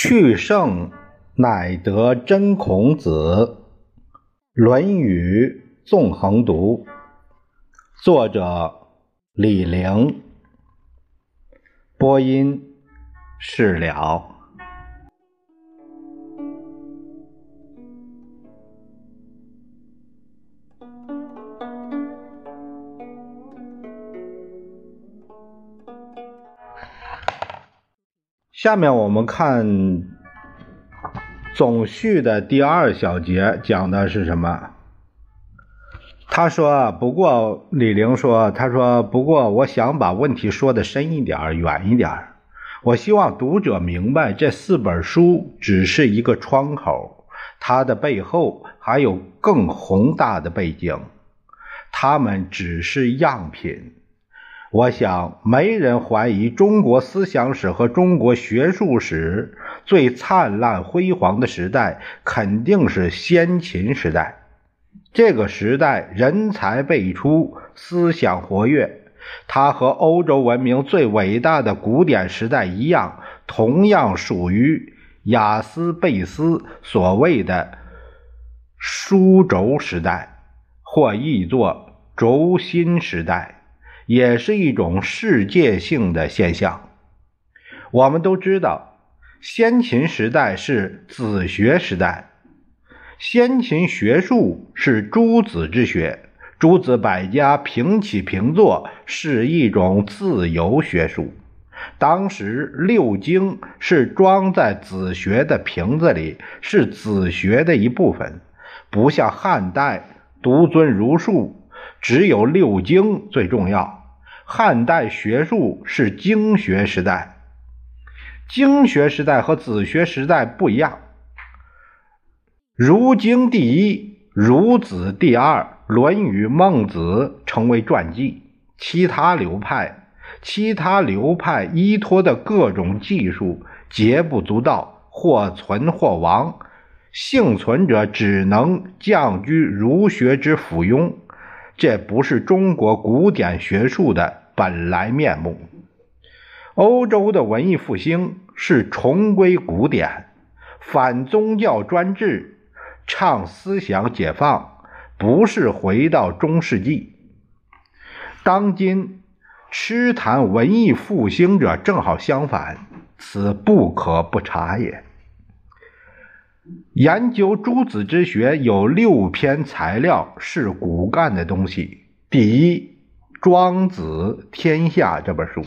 去圣乃得真孔子，《论语纵横读》，作者李陵，播音事了。下面我们看总序的第二小节，讲的是什么？他说：“不过李陵说，他说不过，我想把问题说的深一点远一点我希望读者明白，这四本书只是一个窗口，它的背后还有更宏大的背景，它们只是样品。”我想，没人怀疑中国思想史和中国学术史最灿烂辉煌的时代肯定是先秦时代。这个时代人才辈出，思想活跃。它和欧洲文明最伟大的古典时代一样，同样属于雅斯贝斯所谓的“书轴时代”或译作“轴心时代”。也是一种世界性的现象。我们都知道，先秦时代是子学时代，先秦学术是诸子之学，诸子百家平起平坐，是一种自由学术。当时六经是装在子学的瓶子里，是子学的一部分，不像汉代独尊儒术，只有六经最重要。汉代学术是经学时代，经学时代和子学时代不一样。儒经第一，儒子第二，《论语》《孟子》成为传记。其他流派，其他流派依托的各种技术皆不足道，或存或亡。幸存者只能降居儒学之附庸。这不是中国古典学术的本来面目。欧洲的文艺复兴是重归古典，反宗教专制，倡思想解放，不是回到中世纪。当今痴谈文艺复兴者正好相反，此不可不察也。研究诸子之学有六篇材料是骨干的东西。第一，《庄子天下》这本书，《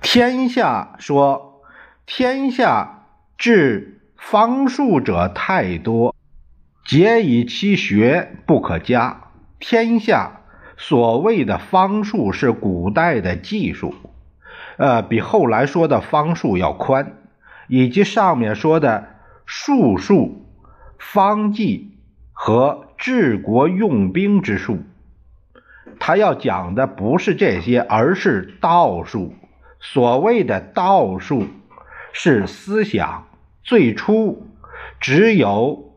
天下》说：“天下治方术者太多，皆以其学不可加。天下所谓的方术是古代的技术，呃，比后来说的方术要宽。”以及上面说的术数、方剂和治国用兵之术，他要讲的不是这些，而是道术。所谓的道术是思想，最初只有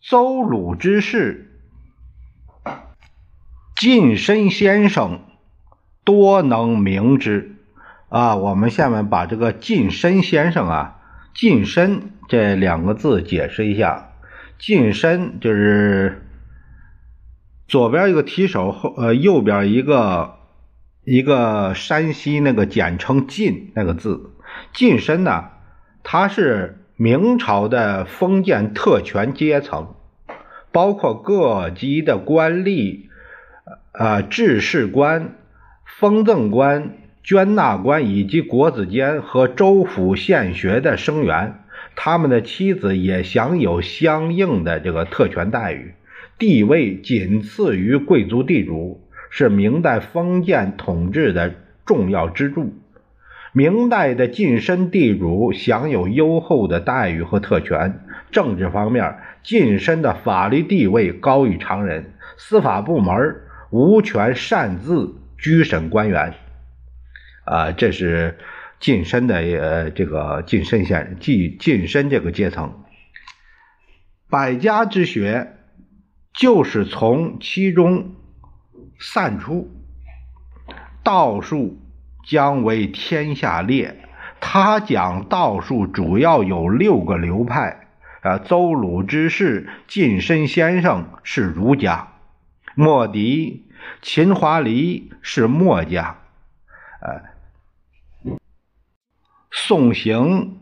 邹鲁之士、近身先生多能明之。啊，我们下面把这个近身先生啊，近身这两个字解释一下。近身就是左边一个提手，后呃右边一个一个山西那个简称晋那个字。近身呢，它是明朝的封建特权阶层，包括各级的官吏，呃，制事官、封赠官。捐纳官以及国子监和州府县学的生员，他们的妻子也享有相应的这个特权待遇，地位仅次于贵族地主，是明代封建统治的重要支柱。明代的近身地主享有优厚的待遇和特权，政治方面，近身的法律地位高于常人，司法部门无权擅自拘审官员。啊，这是近身的呃，这个近身先，近近身这个阶层，百家之学就是从其中散出，道术将为天下列，他讲道术主要有六个流派，啊，邹鲁之士、近身先生是儒家，莫迪、秦华黎是墨家，呃，宋行、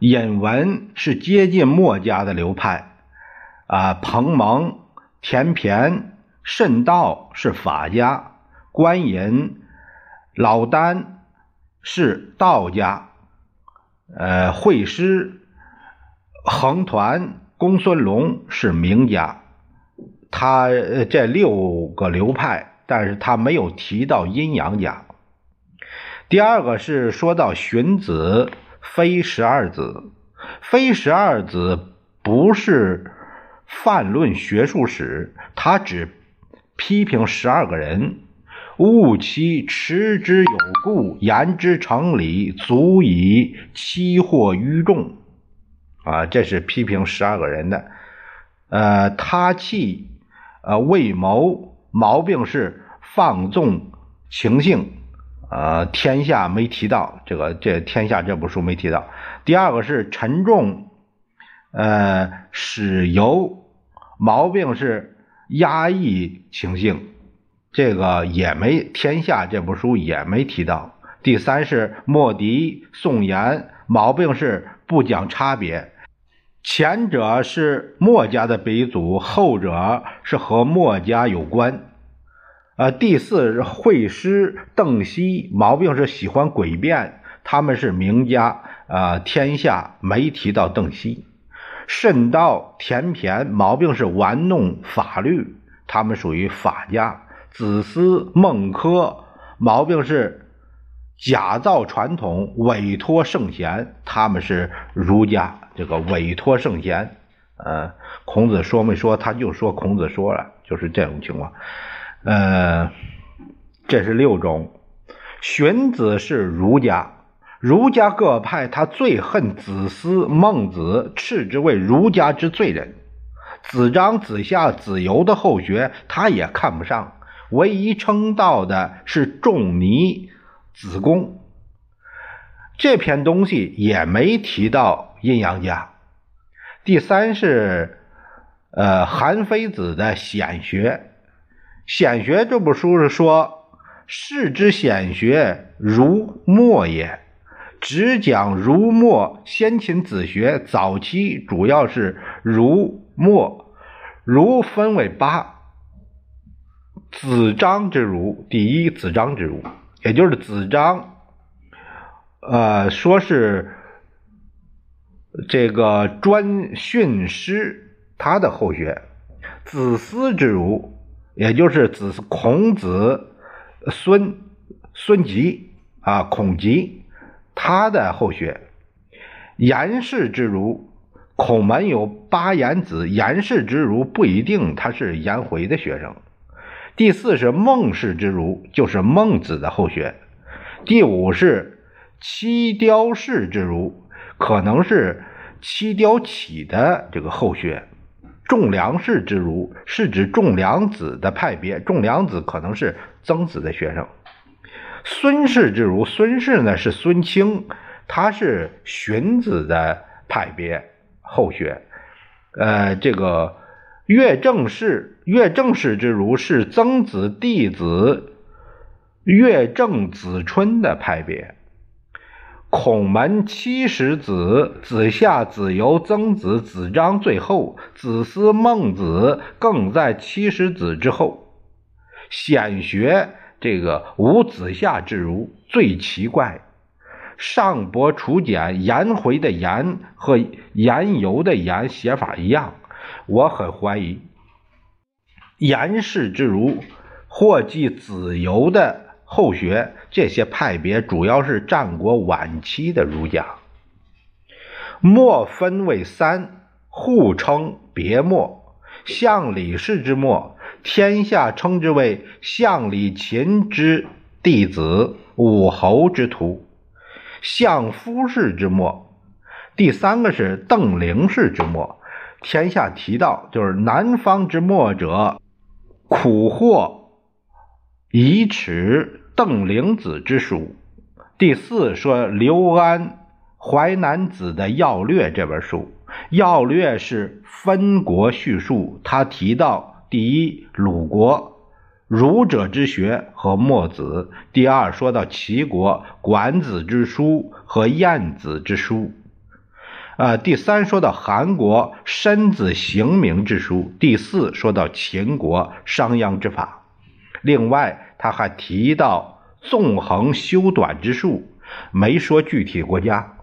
尹文是接近墨家的流派，啊，彭蒙、田骈、慎道是法家，关隐、老聃是道家。呃，惠施、横团、公孙龙是名家，他这六个流派，但是他没有提到阴阳家。第二个是说到荀子非十二子，非十二子不是泛论学术史，他只批评十二个人。吾其持之有故，言之成理，足以期惑于众。啊，这是批评十二个人的。呃，他气，呃，未谋，毛病是放纵情性。呃，天下没提到这个，这天下这部书没提到。第二个是沉重，呃，使由，毛病是压抑情性。这个也没《天下》这部书也没提到。第三是莫迪、宋言，毛病是不讲差别。前者是墨家的鼻祖，后者是和墨家有关。呃，第四是会师、邓析，毛病是喜欢诡辩，他们是名家。呃，《天下》没提到邓析。慎道、田骈，毛病是玩弄法律，他们属于法家。子思、孟轲，毛病是假造传统，委托圣贤。他们是儒家，这个委托圣贤。呃，孔子说没说？他就说孔子说了，就是这种情况。呃，这是六种。荀子是儒家，儒家各派他最恨子思、孟子，斥之为儒家之罪人。子张、子夏、子游的后学，他也看不上。唯一称道的是仲尼、子贡，这篇东西也没提到阴阳家。第三是，呃，韩非子的显学，显学这部书是说，世之显学儒墨也，只讲儒墨。先秦子学早期主要是儒墨，儒分为八。子张之儒，第一子张之儒，也就是子张，呃，说是这个专训师他的后学。子思之儒，也就是子孔子孙孙吉啊，孔吉他的后学。颜氏之儒，孔门有八颜子，颜氏之儒不一定他是颜回的学生。第四是孟氏之儒，就是孟子的后学。第五是七雕氏之儒，可能是七雕起的这个后学。仲良氏之儒是指仲良子的派别，仲良子可能是曾子的学生。孙氏之儒，孙氏呢是孙清，他是荀子的派别后学。呃，这个。乐正氏，乐正氏之儒是曾子弟子乐正子春的派别。孔门七十子，子夏、子游、曾子、子张，最后子思、孟子更在七十子之后。显学这个无子夏之儒最奇怪，上伯楚简颜回的颜和颜游的颜写法一样。我很怀疑，颜氏之儒或继子游的后学，这些派别主要是战国晚期的儒家。墨分为三，互称别墨。相李氏之墨，天下称之为相李秦之弟子，武侯之徒。相夫氏之墨，第三个是邓灵氏之墨。天下提到就是南方之墨者，苦或以齿邓灵子之书。第四说刘安淮南子的要略这本书，要略是分国叙述。他提到第一，鲁国儒者之学和墨子；第二，说到齐国管子之书和晏子之书；呃，第三，说到韩国申子行名之书；第四，说到秦国商鞅之法。另外，他还提到纵横修短之术，没说具体国家。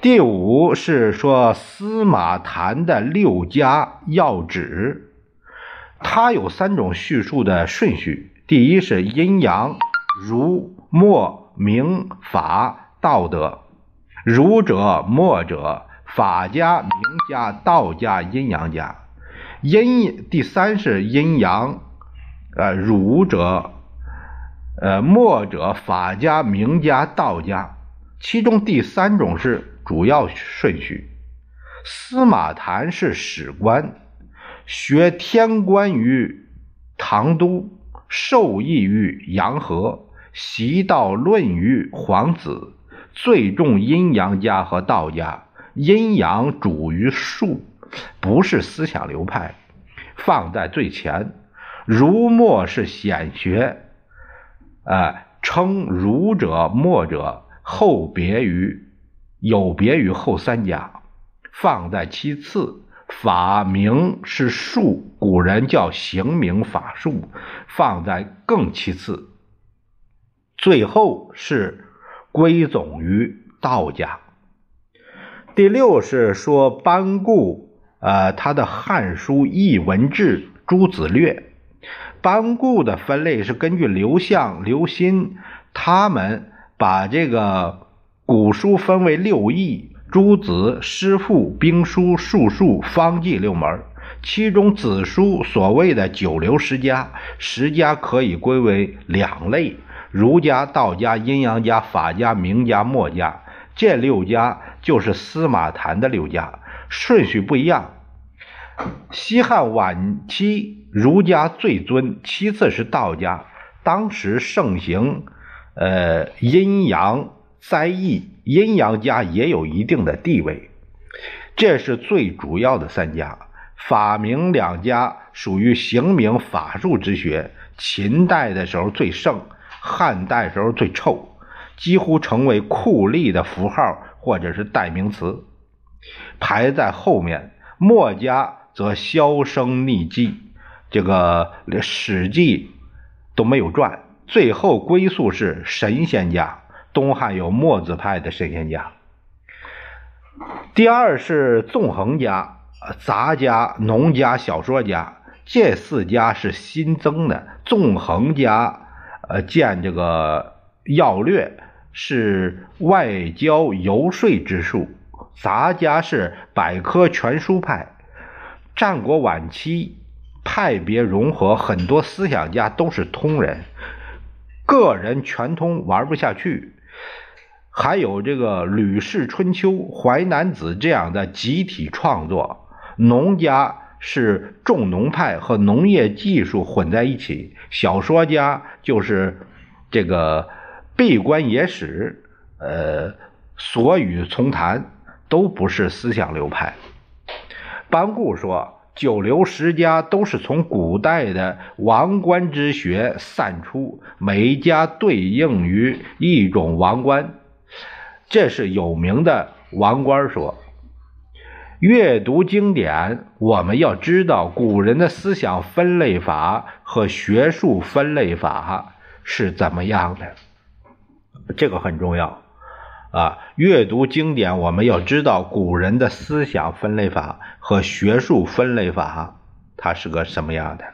第五是说司马谈的六家要旨，它有三种叙述的顺序：第一是阴阳、儒、墨、明、法、道德；儒者、墨者、法家、名家、道家、阴阳家；阴第三是阴阳，呃，儒者、呃，墨者、法家、名家、道家。其中第三种是。主要顺序：司马谈是史官，学天官于唐都，受益于杨和，习道论于黄子，最重阴阳家和道家。阴阳主于术，不是思想流派，放在最前。儒墨是显学，呃，称儒者、墨者后别于。有别于后三家，放在其次。法名是术，古人叫刑名法术，放在更其次。最后是归总于道家。第六是说班固，呃，他的《汉书艺文志》《诸子略》。班固的分类是根据刘向、刘歆他们把这个。古书分为六艺：诸子、诗赋、兵书、术数、方剂六门。其中子书所谓的九流十家，十家可以归为两类：儒家、道家、阴阳家、法家、名家、墨家。这六家就是司马谈的六家，顺序不一样。西汉晚期，儒家最尊，其次是道家。当时盛行，呃，阴阳。灾异阴阳家也有一定的地位，这是最主要的三家。法明两家属于刑名法术之学，秦代的时候最盛，汉代时候最臭，几乎成为酷吏的符号或者是代名词，排在后面。墨家则销声匿迹，这个《史记》都没有传，最后归宿是神仙家。东汉有墨子派的神仙家，第二是纵横家、杂家、农家、小说家，这四家是新增的。纵横家，呃，见这个要略是外交游说之术；杂家是百科全书派。战国晚期派别融合，很多思想家都是通人，个人全通玩不下去。还有这个《吕氏春秋》《淮南子》这样的集体创作，农家是重农派和农业技术混在一起，小说家就是这个闭关野史，呃，所语从谈，都不是思想流派。班固说，九流十家都是从古代的王冠之学散出，每一家对应于一种王冠。这是有名的王官说：“阅读经典，我们要知道古人的思想分类法和学术分类法是怎么样的。这个很重要啊！阅读经典，我们要知道古人的思想分类法和学术分类法，它是个什么样的。”